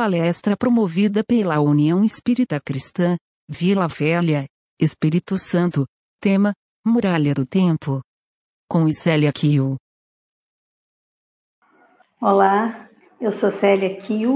palestra promovida pela União Espírita Cristã, Vila Velha, Espírito Santo, tema, Muralha do Tempo. Com Célia Kiel. Olá, eu sou Célia Kiel.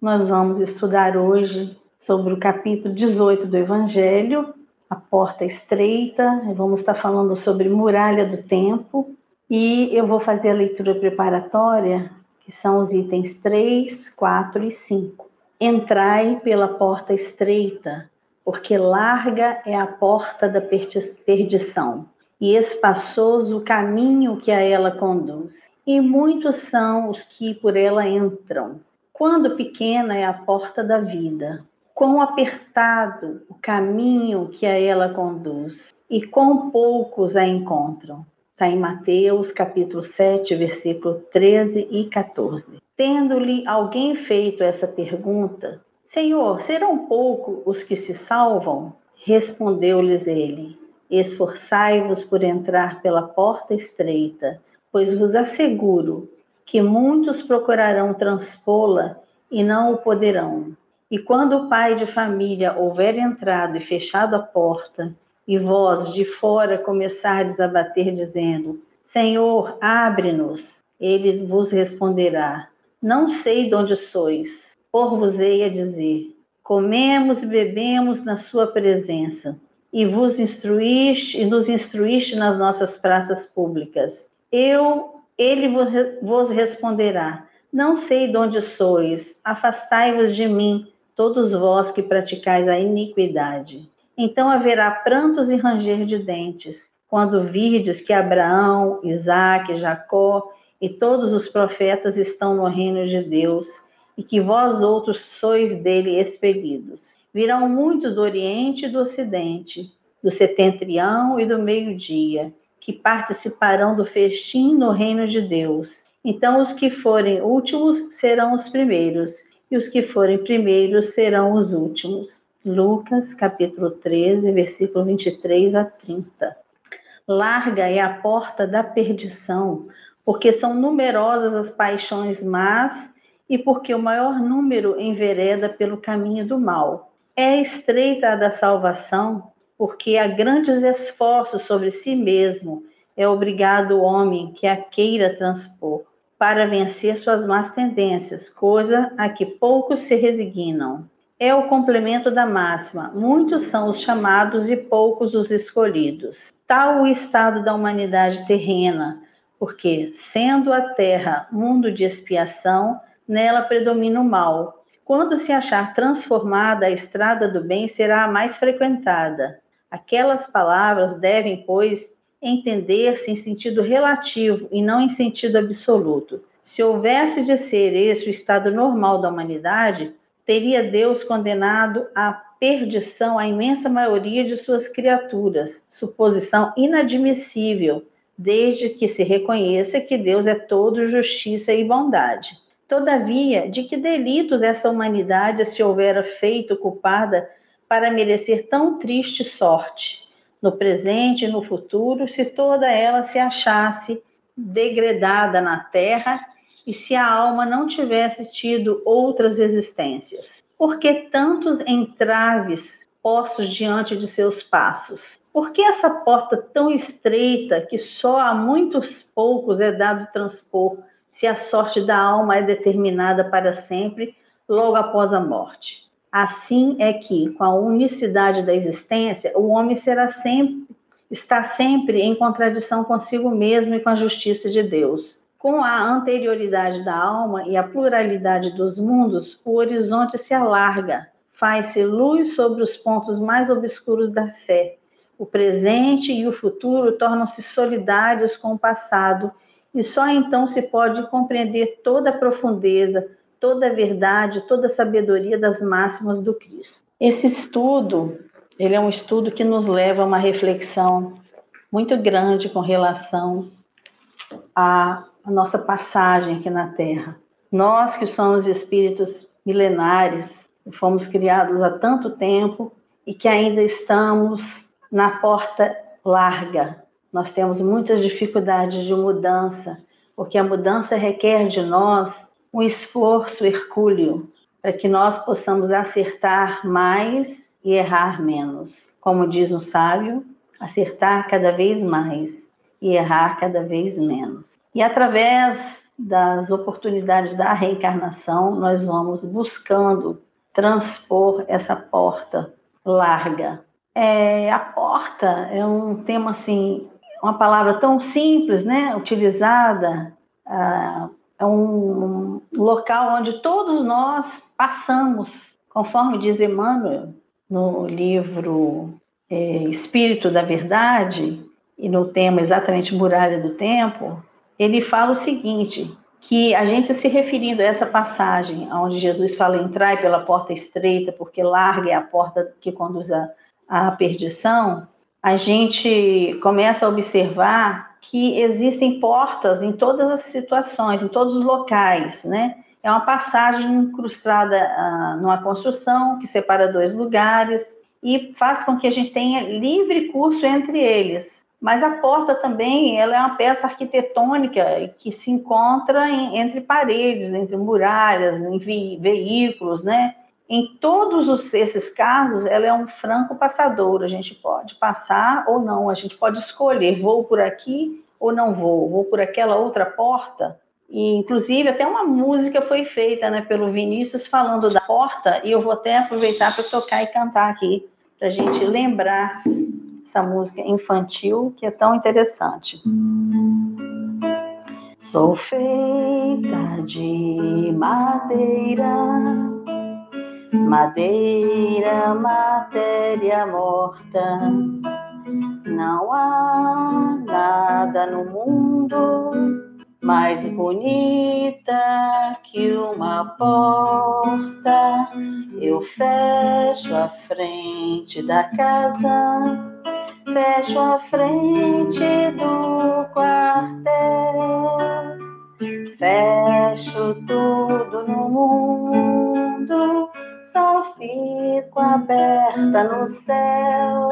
Nós vamos estudar hoje sobre o capítulo 18 do Evangelho, a porta estreita. Vamos estar falando sobre muralha do tempo. E eu vou fazer a leitura preparatória, que são os itens 3, 4 e 5. Entrai pela porta estreita, porque larga é a porta da perdição, e espaçoso o caminho que a ela conduz. E muitos são os que por ela entram. Quando pequena é a porta da vida, quão apertado o caminho que a ela conduz, e quão poucos a encontram. Está em Mateus capítulo 7, versículo 13 e 14. Tendo-lhe alguém feito essa pergunta, Senhor, serão poucos os que se salvam? Respondeu-lhes ele: Esforçai-vos por entrar pela porta estreita, pois vos asseguro que muitos procurarão transpô-la e não o poderão. E quando o pai de família houver entrado e fechado a porta, e vós de fora começardes a bater, dizendo: Senhor, abre-nos, ele vos responderá: Não sei de onde sois, por-vos-ei a dizer: Comemos e bebemos na sua presença, e vos instruíste e nos instruíste nas nossas praças públicas. Eu, ele vos responderá: Não sei de onde sois, afastai-vos de mim todos vós que praticais a iniquidade. Então haverá prantos e ranger de dentes, quando virdes que Abraão, Isaque, Jacó e todos os profetas estão no reino de Deus, e que vós outros sois dele expelidos. Virão muitos do Oriente e do Ocidente, do setentrião e do meio-dia, que participarão do festim no reino de Deus. Então os que forem últimos serão os primeiros, e os que forem primeiros serão os últimos. Lucas, capítulo 13, versículo 23 a 30. Larga é a porta da perdição, porque são numerosas as paixões más e porque o maior número envereda pelo caminho do mal. É estreita a da salvação, porque há grandes esforços sobre si mesmo é obrigado o homem que a queira transpor para vencer suas más tendências, coisa a que poucos se resignam. É o complemento da máxima: muitos são os chamados e poucos os escolhidos. Tal o estado da humanidade terrena, porque, sendo a terra mundo de expiação, nela predomina o mal. Quando se achar transformada, a estrada do bem será a mais frequentada. Aquelas palavras devem, pois, entender-se em sentido relativo e não em sentido absoluto. Se houvesse de ser esse o estado normal da humanidade, teria Deus condenado à perdição a imensa maioria de suas criaturas, suposição inadmissível, desde que se reconheça que Deus é todo justiça e bondade. Todavia, de que delitos essa humanidade se houvera feito culpada para merecer tão triste sorte? no presente e no futuro, se toda ela se achasse degradada na terra e se a alma não tivesse tido outras existências. Por que tantos entraves postos diante de seus passos? Por que essa porta tão estreita que só a muitos poucos é dado transpor, se a sorte da alma é determinada para sempre, logo após a morte? Assim é que, com a unicidade da existência, o homem será sempre, está sempre em contradição consigo mesmo e com a justiça de Deus. Com a anterioridade da alma e a pluralidade dos mundos, o horizonte se alarga, faz-se luz sobre os pontos mais obscuros da fé. O presente e o futuro tornam-se solidários com o passado, e só então se pode compreender toda a profundeza, toda a verdade, toda a sabedoria das máximas do Cristo. Esse estudo, ele é um estudo que nos leva a uma reflexão muito grande com relação à, à nossa passagem aqui na Terra. Nós que somos espíritos milenares, fomos criados há tanto tempo e que ainda estamos na porta larga. Nós temos muitas dificuldades de mudança, porque a mudança requer de nós um esforço hercúleo, para que nós possamos acertar mais e errar menos. Como diz um sábio, acertar cada vez mais e errar cada vez menos. E através das oportunidades da reencarnação, nós vamos buscando transpor essa porta larga. É, a porta é um tema assim, uma palavra tão simples, né, utilizada, ah, é um, local onde todos nós passamos, conforme diz Emmanuel no livro é, Espírito da Verdade e no tema exatamente Muralha do Tempo, ele fala o seguinte, que a gente se referindo a essa passagem, onde Jesus fala entrai pela porta estreita, porque larga é a porta que conduz à, perdição, a gente começa a observar que existem portas em todas as situações, em todos os locais, né? É uma passagem incrustada ah, numa construção que separa dois lugares e faz com que a gente tenha livre curso entre eles. Mas a porta também ela é uma peça arquitetônica que se encontra em, entre paredes, entre muralhas, em ve veículos, né? Em todos os, esses casos, ela é um franco passador. A gente pode passar ou não, a gente pode escolher, vou por aqui ou não vou, vou por aquela outra porta. E, inclusive, até uma música foi feita né, pelo Vinícius falando da porta, e eu vou até aproveitar para tocar e cantar aqui, para a gente lembrar essa música infantil que é tão interessante. Sou feita de madeira, madeira, matéria morta. Não há nada no mundo mais bonita que uma porta. Eu fecho a frente da casa fecho a frente do quartel, fecho tudo no mundo, só fico aberta no céu.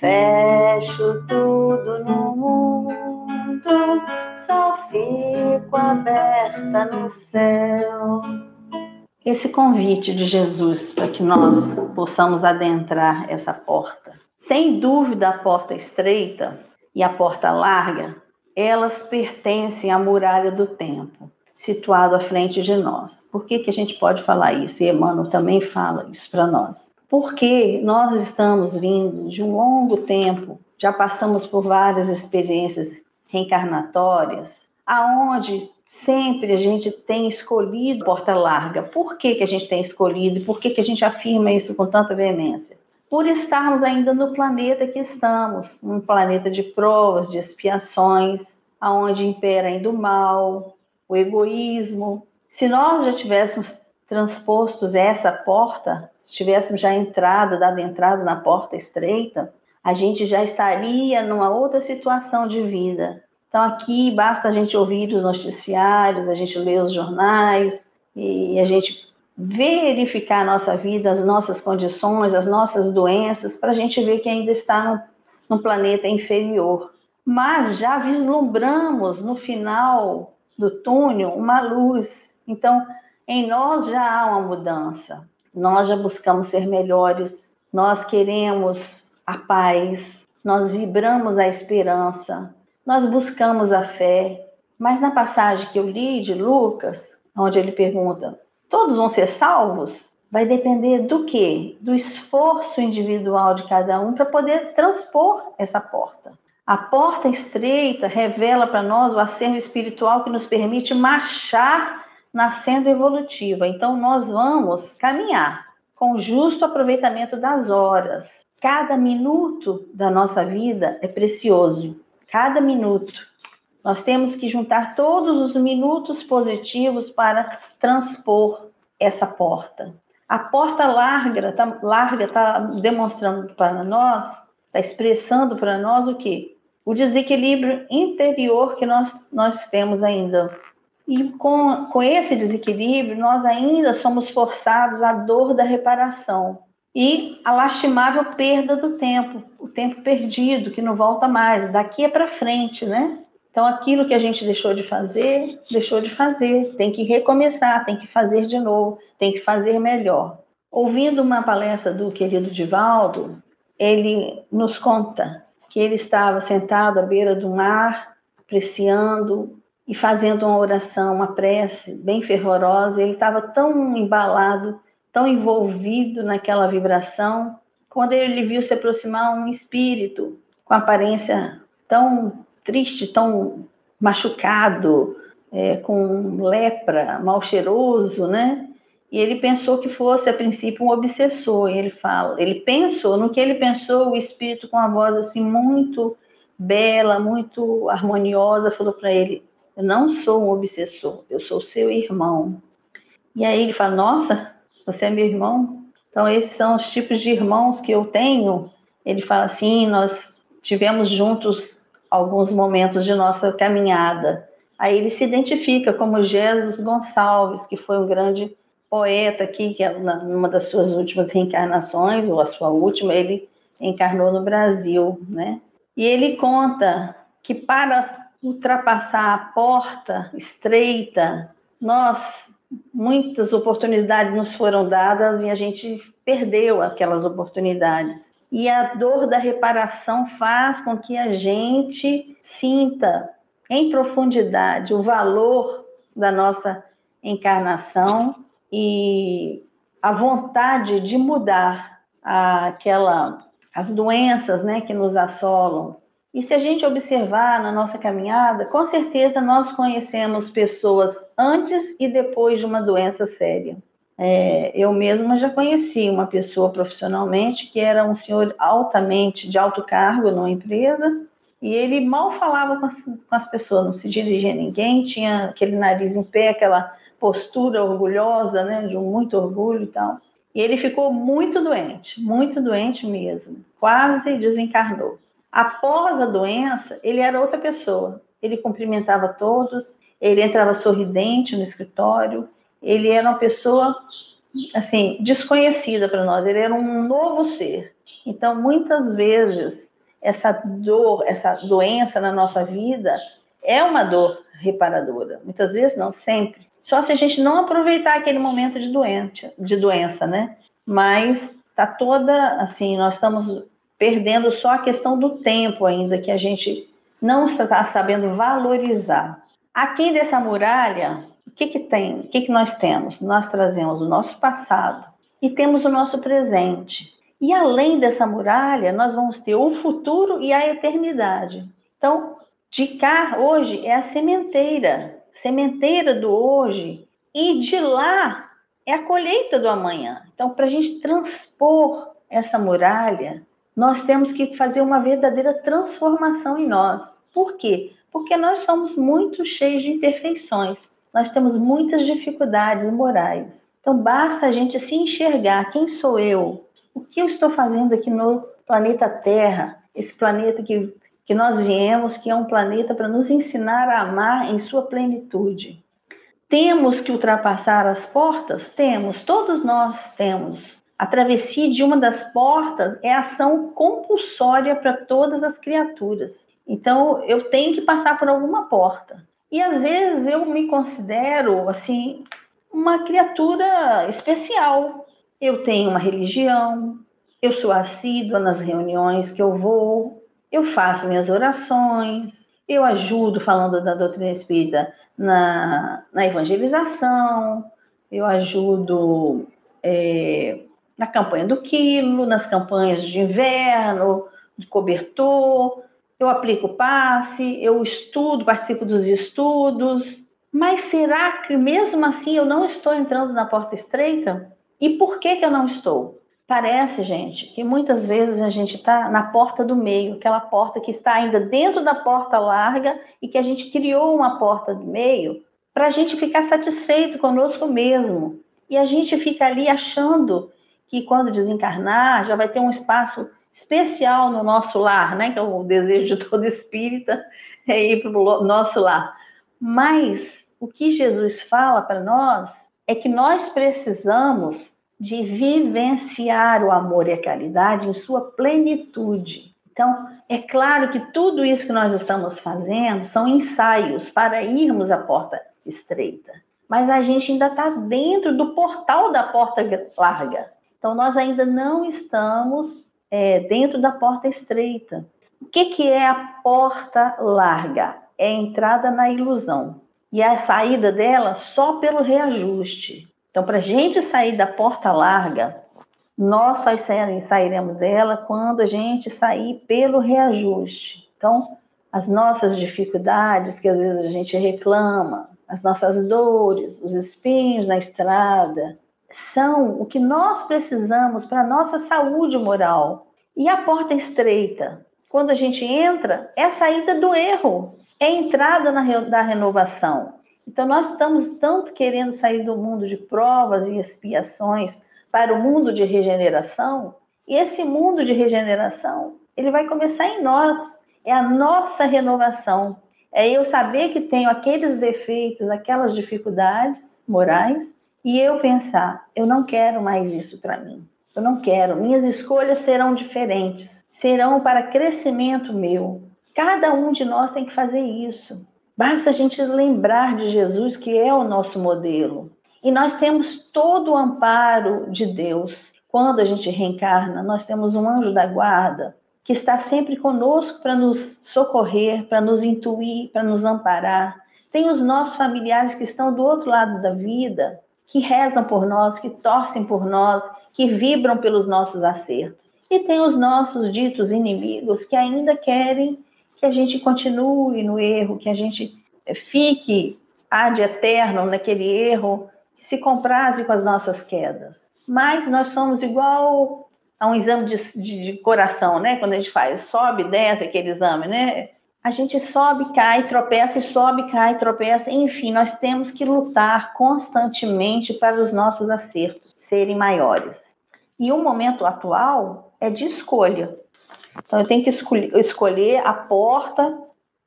Fecho tudo no mundo, só fico aberta no céu esse convite de Jesus para que nós possamos adentrar essa. Sem dúvida, a porta estreita e a porta larga, elas pertencem à muralha do tempo, situado à frente de nós. Por que, que a gente pode falar isso? E Emmanuel também fala isso para nós. Porque nós estamos vindo de um longo tempo, já passamos por várias experiências reencarnatórias, aonde sempre a gente tem escolhido porta larga. Por que, que a gente tem escolhido? Por que, que a gente afirma isso com tanta veemência? Por estarmos ainda no planeta que estamos, um planeta de provas, de expiações, aonde impera ainda o mal, o egoísmo. Se nós já tivéssemos transpostos essa porta, se tivéssemos já entrado, dado entrada na porta estreita, a gente já estaria numa outra situação de vida. Então aqui basta a gente ouvir os noticiários, a gente ler os jornais e a gente verificar a nossa vida, as nossas condições, as nossas doenças, para a gente ver que ainda está no planeta inferior. Mas já vislumbramos no final do túnel uma luz. Então, em nós já há uma mudança. Nós já buscamos ser melhores, nós queremos a paz, nós vibramos a esperança, nós buscamos a fé. Mas na passagem que eu li de Lucas, onde ele pergunta: todos vão ser salvos? Vai depender do quê? Do esforço individual de cada um para poder transpor essa porta. A porta estreita revela para nós o acervo espiritual que nos permite marchar na senda evolutiva. Então, nós vamos caminhar com justo aproveitamento das horas. Cada minuto da nossa vida é precioso. Cada minuto. Nós temos que juntar todos os minutos positivos para transpor essa porta. A porta larga está larga, tá demonstrando para nós, está expressando para nós o que? O desequilíbrio interior que nós, nós temos ainda. E com, com esse desequilíbrio, nós ainda somos forçados à dor da reparação e a lastimável perda do tempo, o tempo perdido, que não volta mais, daqui é para frente, né? Então, aquilo que a gente deixou de fazer, deixou de fazer. Tem que recomeçar, tem que fazer de novo, tem que fazer melhor. Ouvindo uma palestra do querido Divaldo, ele nos conta que ele estava sentado à beira do mar, apreciando e fazendo uma oração, uma prece bem fervorosa. Ele estava tão embalado, tão envolvido naquela vibração, quando ele viu se aproximar um espírito com aparência tão triste, tão machucado, é, com lepra, mal cheiroso, né? E ele pensou que fosse, a princípio, um obsessor. E ele fala, ele pensou, no que ele pensou, o espírito com a voz assim muito bela, muito harmoniosa, falou para ele: Eu não sou um obsessor, eu sou seu irmão. E aí ele fala: Nossa, você é meu irmão? Então, esses são os tipos de irmãos que eu tenho. Ele fala assim: Nós tivemos juntos alguns momentos de nossa caminhada. Aí ele se identifica como Jesus Gonçalves, que foi um grande poeta aqui, que é numa das suas últimas reencarnações, ou a sua última, ele encarnou no Brasil, né? E ele conta que para ultrapassar a porta estreita, nós muitas oportunidades nos foram dadas e a gente perdeu aquelas oportunidades. E a dor da reparação faz com que a gente sinta em profundidade o valor da nossa encarnação e a vontade de mudar aquela as doenças, né, que nos assolam. E se a gente observar na nossa caminhada, com certeza nós conhecemos pessoas antes e depois de uma doença séria. É, eu mesma já conheci uma pessoa profissionalmente que era um senhor altamente de alto cargo numa empresa e ele mal falava com as, com as pessoas, não se dirigia a ninguém, tinha aquele nariz em pé, aquela postura orgulhosa, né, de um muito orgulho e tal. E ele ficou muito doente, muito doente mesmo, quase desencarnou. Após a doença, ele era outra pessoa. Ele cumprimentava todos, ele entrava sorridente no escritório, ele era uma pessoa assim desconhecida para nós, ele era um novo ser. Então, muitas vezes essa dor, essa doença na nossa vida é uma dor reparadora. Muitas vezes não, sempre. Só se a gente não aproveitar aquele momento de doente, de doença, né? Mas tá toda assim, nós estamos perdendo só a questão do tempo ainda que a gente não está sabendo valorizar. Aqui dessa muralha, que que tem? O que que nós temos? Nós trazemos o nosso passado e temos o nosso presente. E além dessa muralha, nós vamos ter o futuro e a eternidade. Então, de cá hoje é a sementeira sementeira do hoje, e de lá é a colheita do amanhã. Então, para a gente transpor essa muralha, nós temos que fazer uma verdadeira transformação em nós. Por quê? Porque nós somos muito cheios de imperfeições, nós temos muitas dificuldades morais. Então, basta a gente se enxergar: quem sou eu? O que eu estou fazendo aqui no planeta Terra? Esse planeta que que nós viemos, que é um planeta para nos ensinar a amar em sua plenitude. Temos que ultrapassar as portas? Temos, todos nós temos. A travessia de uma das portas é ação compulsória para todas as criaturas. Então, eu tenho que passar por alguma porta. E às vezes eu me considero, assim, uma criatura especial. Eu tenho uma religião, eu sou assídua nas reuniões que eu vou, eu faço minhas orações, eu ajudo falando da doutrina espírita na, na evangelização, eu ajudo é, na campanha do quilo, nas campanhas de inverno, de cobertor, eu aplico passe, eu estudo, participo dos estudos, mas será que mesmo assim eu não estou entrando na porta estreita? E por que, que eu não estou? Parece, gente, que muitas vezes a gente está na porta do meio, aquela porta que está ainda dentro da porta larga e que a gente criou uma porta do meio para a gente ficar satisfeito conosco mesmo. E a gente fica ali achando que quando desencarnar já vai ter um espaço especial no nosso lar, né? Que é o desejo de todo espírita, é ir para o nosso lar. Mas o que Jesus fala para nós é que nós precisamos de vivenciar o amor e a caridade em sua plenitude. Então, é claro que tudo isso que nós estamos fazendo são ensaios para irmos à porta estreita. Mas a gente ainda está dentro do portal da porta larga. Então, nós ainda não estamos é, dentro da porta estreita. O que, que é a porta larga? É a entrada na ilusão. E a saída dela só pelo reajuste. Então, para a gente sair da porta larga, nós só sairemos dela quando a gente sair pelo reajuste. Então, as nossas dificuldades, que às vezes a gente reclama, as nossas dores, os espinhos na estrada, são o que nós precisamos para a nossa saúde moral. E a porta estreita, quando a gente entra, é a saída do erro, é a entrada na, da renovação. Então, nós estamos tanto querendo sair do mundo de provas e expiações para o mundo de regeneração, e esse mundo de regeneração, ele vai começar em nós, é a nossa renovação. É eu saber que tenho aqueles defeitos, aquelas dificuldades morais, e eu pensar, eu não quero mais isso para mim. Eu não quero, minhas escolhas serão diferentes, serão para crescimento meu. Cada um de nós tem que fazer isso. Basta a gente lembrar de Jesus, que é o nosso modelo. E nós temos todo o amparo de Deus. Quando a gente reencarna, nós temos um anjo da guarda que está sempre conosco para nos socorrer, para nos intuir, para nos amparar. Tem os nossos familiares que estão do outro lado da vida, que rezam por nós, que torcem por nós, que vibram pelos nossos acertos. E tem os nossos ditos inimigos que ainda querem que a gente continue no erro, que a gente fique ad eterno naquele erro, se compraze com as nossas quedas. Mas nós somos igual a um exame de, de, de, coração, né? Quando a gente faz, sobe, desce aquele exame, né? A gente sobe, cai, tropeça, e sobe, cai, tropeça. Enfim, nós temos que lutar constantemente para os nossos acertos serem maiores. E o momento atual é de escolha. Então, eu tenho que escolher, a porta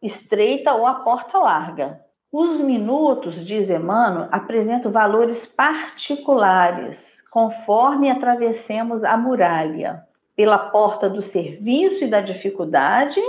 estreita ou a porta larga. Os minutos, diz Emmanuel, apresentam valores particulares, conforme atravessemos a muralha, pela porta do serviço e da dificuldade,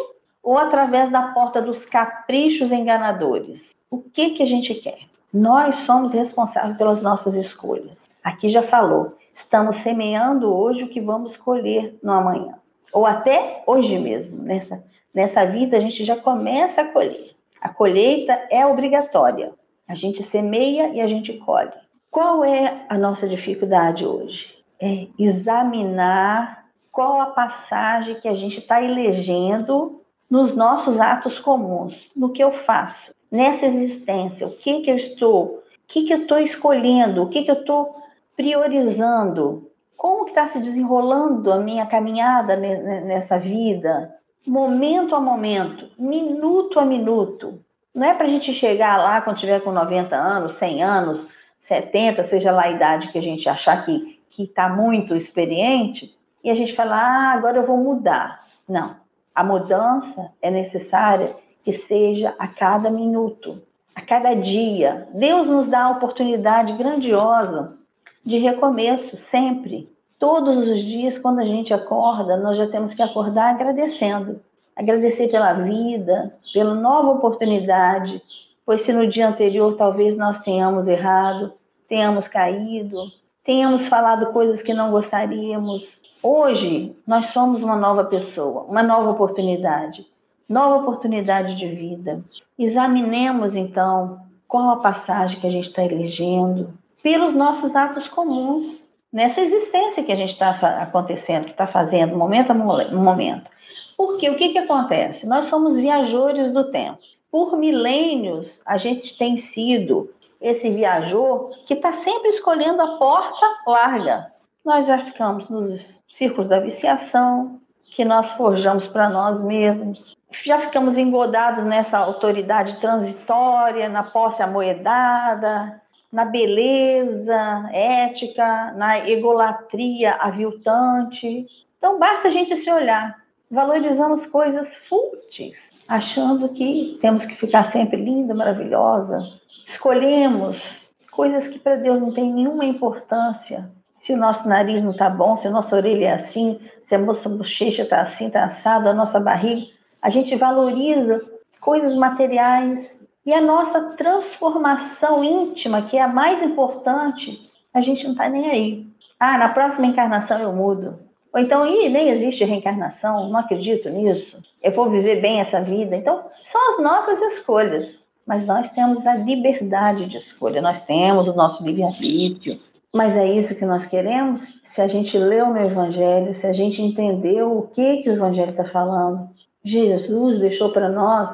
ou através da porta dos caprichos enganadores. O que, que a gente quer? Nós somos responsáveis pelas nossas escolhas. Aqui já falou, estamos semeando hoje o que vamos colher no amanhã. Ou até hoje mesmo. Nessa, nessa vida a gente já começa a colher. A colheita é obrigatória. A gente semeia e a gente colhe. Qual é a nossa dificuldade hoje? É examinar qual a passagem que a gente está elegendo nos nossos atos comuns, no que eu faço, nessa existência, o que que eu estou, o que que eu estou escolhendo, o que que eu estou priorizando, como que está se desenrolando a minha caminhada nessa vida, momento a momento, minuto a minuto. Não é para a gente chegar lá quando tiver com 90 anos, 100 anos, 70, seja lá a idade que a gente achar que está muito experiente, e a gente falar, ah, agora eu vou mudar. Não. A mudança é necessária que seja a cada minuto, a cada dia. Deus nos dá a oportunidade grandiosa de recomeço, sempre. Todos os dias, quando a gente acorda, nós já temos que acordar agradecendo. Agradecer pela vida, pela nova oportunidade, pois se no dia anterior talvez nós tenhamos errado, tenhamos caído, tenhamos falado coisas que não gostaríamos, hoje nós somos uma nova pessoa, uma nova oportunidade, nova oportunidade de vida. Examinemos então qual a passagem que a gente está elegendo, pelos nossos atos comuns, nessa existência que a gente está acontecendo, que está fazendo, momento a momento. Porque o que, que acontece? Nós somos viajores do tempo. Por milênios, a gente tem sido esse viajor que está sempre escolhendo a porta larga. Nós já ficamos nos círculos da viciação, que nós forjamos para nós mesmos. Já ficamos engodados nessa autoridade transitória, na posse amoedada, na beleza ética, na egolatria aviltante. Então, basta a gente se olhar. Valorizamos coisas fúteis, achando que temos que ficar sempre linda, maravilhosa. Escolhemos coisas que para Deus não têm nenhuma importância. Se o nosso nariz não está bom, se a nossa orelha é assim, se a nossa bochecha está assim, está assada, a nossa barriga. A gente valoriza coisas materiais e a nossa transformação íntima, que é a mais importante, a gente não está nem aí. Ah, na próxima encarnação eu mudo. Ou então, Ih, nem existe reencarnação, não acredito nisso. Eu vou viver bem essa vida. Então, são as nossas escolhas. Mas nós temos a liberdade de escolha, nós temos o nosso livre-arbítrio, mas é isso que nós queremos? Se a gente leu no Evangelho, se a gente entendeu o que, que o Evangelho está falando, Jesus deixou para nós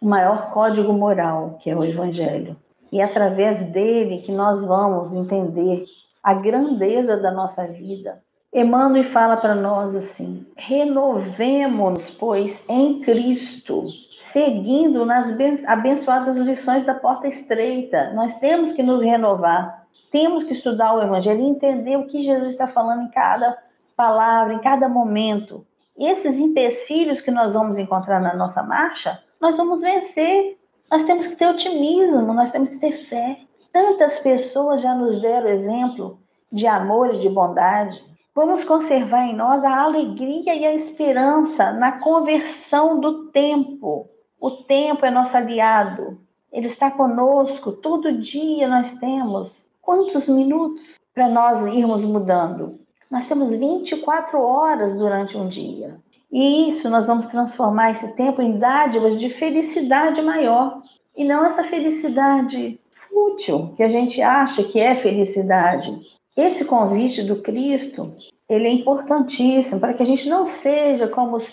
o maior código moral, que é o Evangelho. E é através dele que nós vamos entender a grandeza da nossa vida. Emmanuel fala para nós assim: renovemos-nos, pois, em Cristo, seguindo nas abençoadas lições da porta estreita. Nós temos que nos renovar temos que estudar o Evangelho e entender o que Jesus está falando em cada palavra, em cada momento. E esses empecilhos que nós vamos encontrar na nossa marcha, nós vamos vencer. Nós temos que ter otimismo, nós temos que ter fé. Tantas pessoas já nos deram exemplo de amor e de bondade. Vamos conservar em nós a alegria e a esperança na conversão do tempo. O tempo é nosso aliado. Ele está conosco, todo dia nós temos quantos minutos para nós irmos mudando? Nós temos 24 horas durante um dia. E isso nós vamos transformar esse tempo em dádivas de felicidade maior. E não essa felicidade fútil que a gente acha que é felicidade. Esse convite do Cristo, ele é importantíssimo para que a gente não seja como os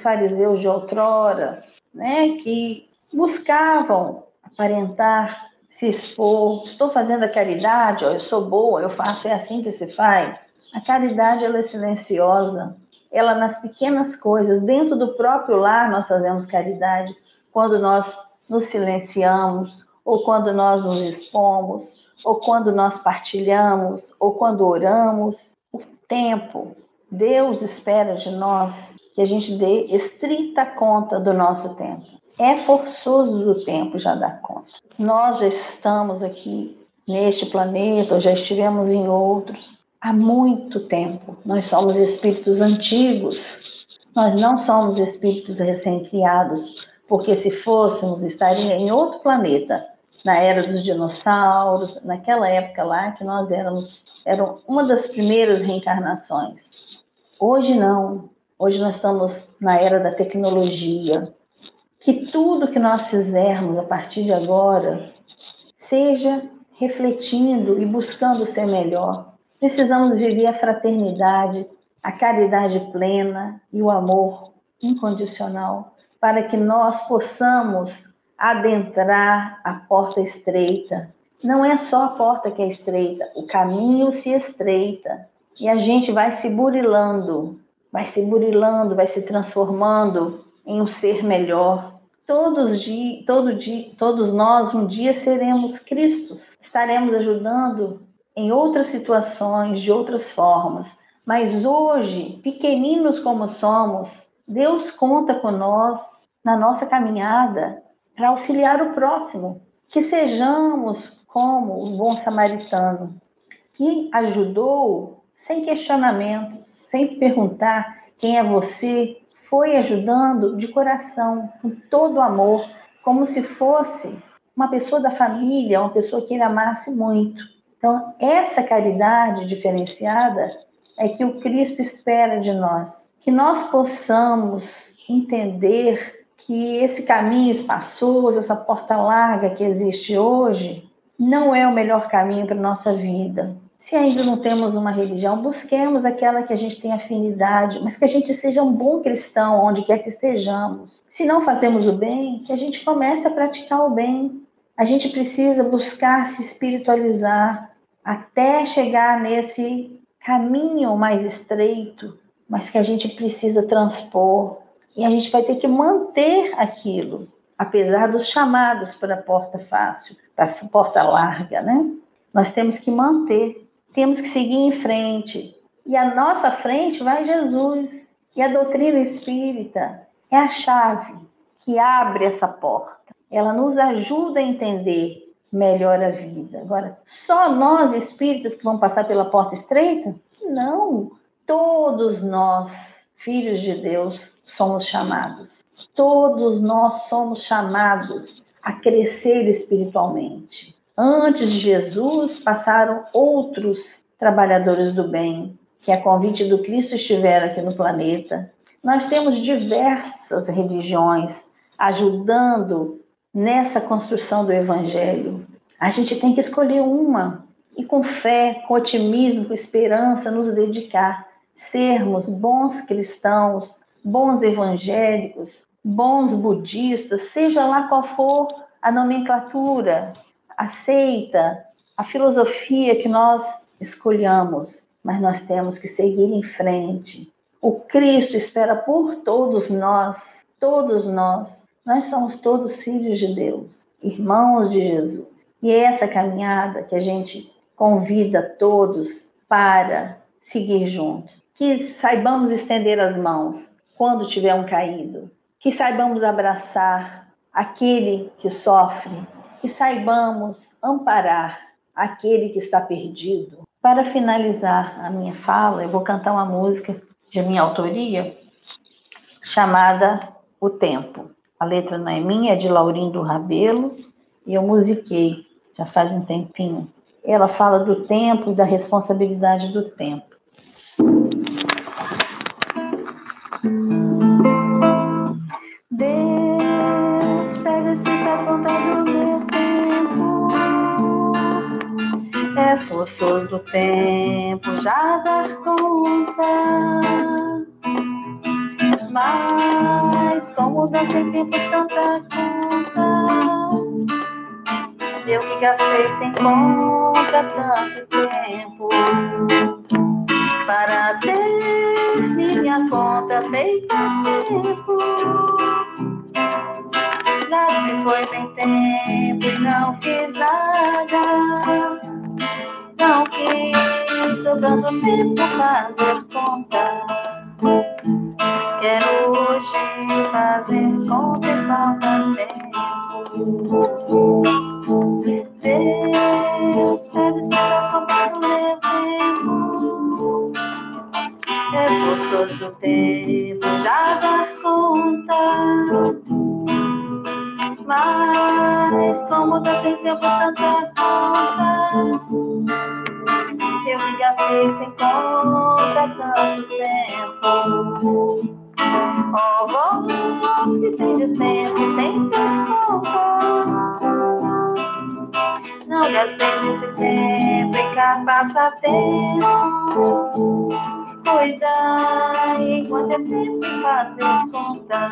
fariseus de outrora, né, que buscavam aparentar se expor, estou fazendo a caridade, ó, eu sou boa, eu faço, é assim que se faz. A caridade ela é silenciosa, ela nas pequenas coisas, dentro do próprio lar nós fazemos caridade, quando nós nos silenciamos, ou quando nós nos expomos, ou quando nós partilhamos, ou quando oramos. O tempo, Deus espera de nós que a gente dê estrita conta do nosso tempo. É forçoso do tempo já dar conta. Nós já estamos aqui neste planeta, já estivemos em outros há muito tempo. Nós somos espíritos antigos. Nós não somos espíritos recém-criados, porque se fôssemos, estaria em outro planeta, na era dos dinossauros, naquela época lá que nós éramos, era uma das primeiras reencarnações. Hoje não. Hoje nós estamos na era da tecnologia, que tudo que nós fizermos a partir de agora seja refletindo e buscando ser melhor. Precisamos viver a fraternidade, a caridade plena e o amor incondicional para que nós possamos adentrar a porta estreita. Não é só a porta que é estreita, o caminho se estreita e a gente vai se burilando, vai se burilando, vai se transformando em um ser melhor. Todos, dia, todo dia, todos nós um dia seremos Cristos, estaremos ajudando em outras situações, de outras formas. Mas hoje, pequeninos como somos, Deus conta com nós na nossa caminhada para auxiliar o próximo. Que sejamos como o bom samaritano, que ajudou sem questionamentos, sem perguntar quem é você, foi ajudando de coração, com todo amor, como se fosse uma pessoa da família, uma pessoa que ele amasse muito. Então, essa caridade diferenciada é que o Cristo espera de nós, que nós possamos entender que esse caminho espaçoso, essa porta larga que existe hoje, não é o melhor caminho para nossa vida. Se ainda não temos uma religião, busquemos aquela que a gente tem afinidade, mas que a gente seja um bom cristão onde quer que estejamos. Se não fazemos o bem, que a gente comece a praticar o bem. A gente precisa buscar se espiritualizar até chegar nesse caminho mais estreito, mas que a gente precisa transpor. E a gente vai ter que manter aquilo, apesar dos chamados para a porta fácil, para a porta larga, né? Nós temos que manter temos que seguir em frente. E à nossa frente vai Jesus. E a doutrina espírita é a chave que abre essa porta. Ela nos ajuda a entender melhora a vida. Agora, só nós espíritas que vamos passar pela porta estreita? Não. Todos nós, filhos de Deus, somos chamados. Todos nós somos chamados a crescer espiritualmente. Antes de Jesus, passaram outros trabalhadores do bem, que a convite do Cristo estiveram aqui no planeta. Nós temos diversas religiões ajudando nessa construção do Evangelho. A gente tem que escolher uma e, com fé, com otimismo, com esperança, nos dedicar, sermos bons cristãos, bons evangélicos, bons budistas, seja lá qual for a nomenclatura, aceita, a filosofia que nós escolhamos, mas nós temos que seguir em frente. O Cristo espera por todos nós, todos nós. Nós somos todos filhos de Deus, irmãos de Jesus. E é essa caminhada que a gente convida todos para seguir juntos. Que saibamos estender as mãos quando tiver um caído. Que saibamos abraçar aquele que sofre. Que saibamos amparar aquele que está perdido. Para finalizar a minha fala, eu vou cantar uma música de minha autoria chamada O Tempo. A letra não é minha, é de Laurindo Rabelo e eu musiquei já faz um tempinho. Ela fala do tempo e da responsabilidade do tempo. Deus, Forçoso do tempo já dar conta. Mas como dá tempo tanta conta? Eu que gastei sem conta tanto tempo para ter minha conta feita tempo. Já se foi bem tempo e não fiz nada. Quis sobrando tempo fazer conta. Quero hoje fazer conta e falta tempo. Deus, pede estar roubando meu tempo. Recursos do tempo já dar conta. Mas como dá sem tempo tanta sem conta tanto tempo. Oh, voz que tem de sempre sem conta. Não gastei esse tempo em cá passatempo. Cuidar enquanto é tempo fazer conta.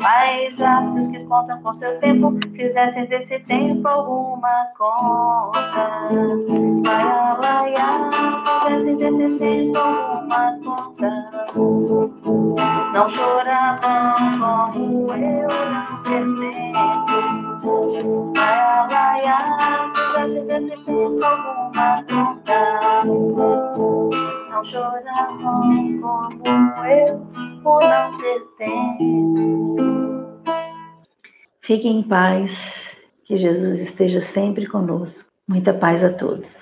Paisagens que contam com seu tempo fizessem desse tempo alguma conta. Vai alaiar, fizessem desse tempo alguma conta. Não choravam como eu não ter tempo. Vai alaiar, fizessem desse tempo alguma conta. Não choravam como eu por não ter tempo. Fiquem em paz, que Jesus esteja sempre conosco. Muita paz a todos.